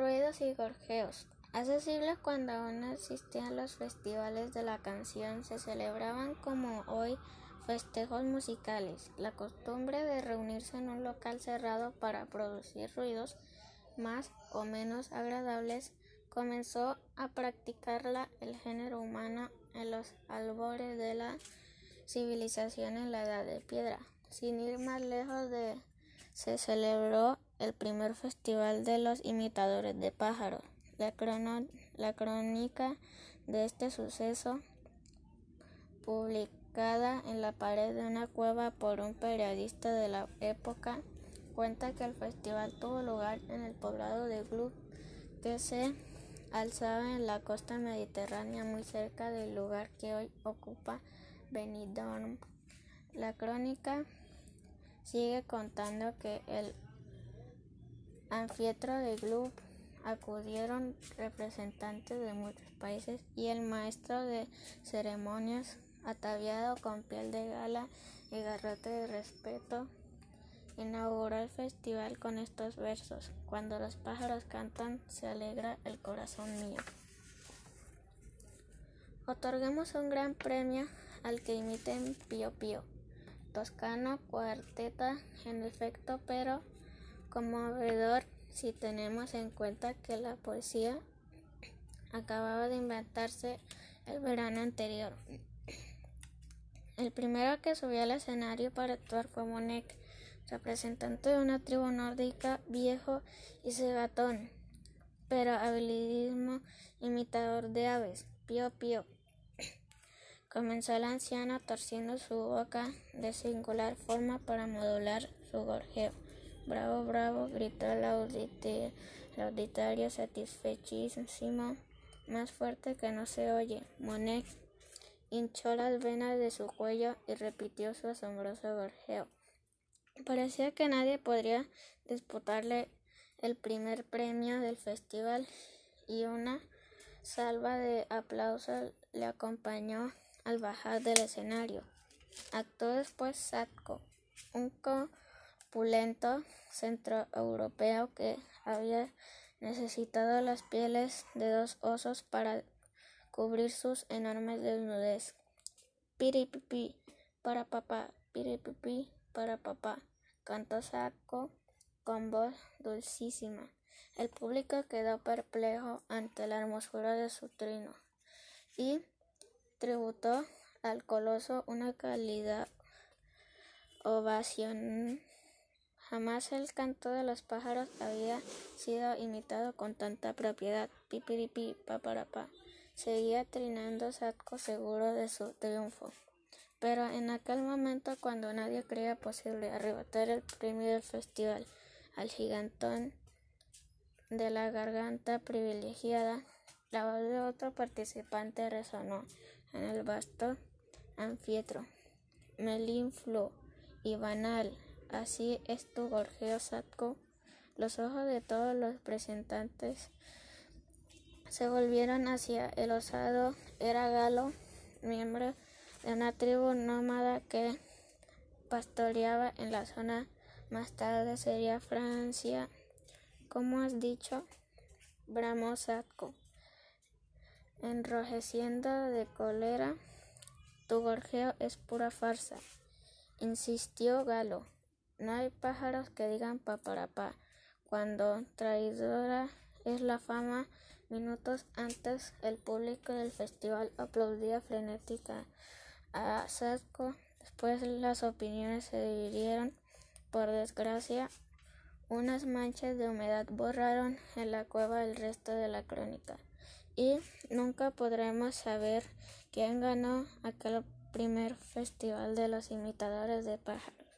Ruidos y gorjeos. Hace siglos, cuando aún existían los festivales de la canción, se celebraban como hoy festejos musicales. La costumbre de reunirse en un local cerrado para producir ruidos más o menos agradables comenzó a practicarla el género humano en los albores de la civilización en la Edad de Piedra. Sin ir más lejos de se celebró el primer festival de los imitadores de pájaros. La, la crónica de este suceso, publicada en la pared de una cueva por un periodista de la época, cuenta que el festival tuvo lugar en el poblado de Glub, que se alzaba en la costa mediterránea muy cerca del lugar que hoy ocupa Benidorm. La crónica sigue contando que el anfietro de Glub acudieron representantes de muchos países y el maestro de ceremonias, ataviado con piel de gala y garrote de respeto, inauguró el festival con estos versos. Cuando los pájaros cantan, se alegra el corazón mío. Otorguemos un gran premio al que imiten Pío Pío. Toscano cuarteta en efecto, pero conmovedor si tenemos en cuenta que la poesía acababa de inventarse el verano anterior. El primero que subió al escenario para actuar fue Monek, representante de una tribu nórdica viejo y cegatón, pero habilismo imitador de aves. Pío Pío. Comenzó el anciano torciendo su boca de singular forma para modular su gorjeo. Bravo, bravo, gritó el, auditorio satisfechísimo, más fuerte que no se oye. Monet hinchó las venas de su cuello y repitió su asombroso gorjeo. Parecía que nadie podría disputarle el primer premio del festival y una salva de aplausos le acompañó al bajar del escenario. Actuó después Satko, un corpulento centroeuropeo que había necesitado las pieles de dos osos para cubrir sus enormes desnudez. Piripipi para papá, piripipi para papá, cantó Saco con voz dulcísima. El público quedó perplejo ante la hermosura de su trino y tributó al coloso una calidad ovación Jamás el canto de los pájaros había sido imitado con tanta propiedad. Pipiripi, paparapá. Seguía trinando Satko seguro de su triunfo. Pero en aquel momento, cuando nadie creía posible arrebatar el premio del festival al gigantón de la garganta privilegiada, la voz de otro participante resonó en el vasto anfietro, melinfluo y banal Así es tu gorjeo Satko. Los ojos de todos los presentantes se volvieron hacia el osado Era Galo, miembro de una tribu nómada que pastoreaba en la zona más tarde sería Francia. Como has dicho, bramó Satko, enrojeciendo de cólera. Tu gorjeo es pura farsa, insistió Galo. No hay pájaros que digan paparapá. Cuando traidora es la fama, minutos antes el público del festival aplaudía frenética a Sadko. Después las opiniones se dividieron. Por desgracia, unas manchas de humedad borraron en la cueva el resto de la crónica. Y nunca podremos saber quién ganó aquel primer festival de los imitadores de pájaros.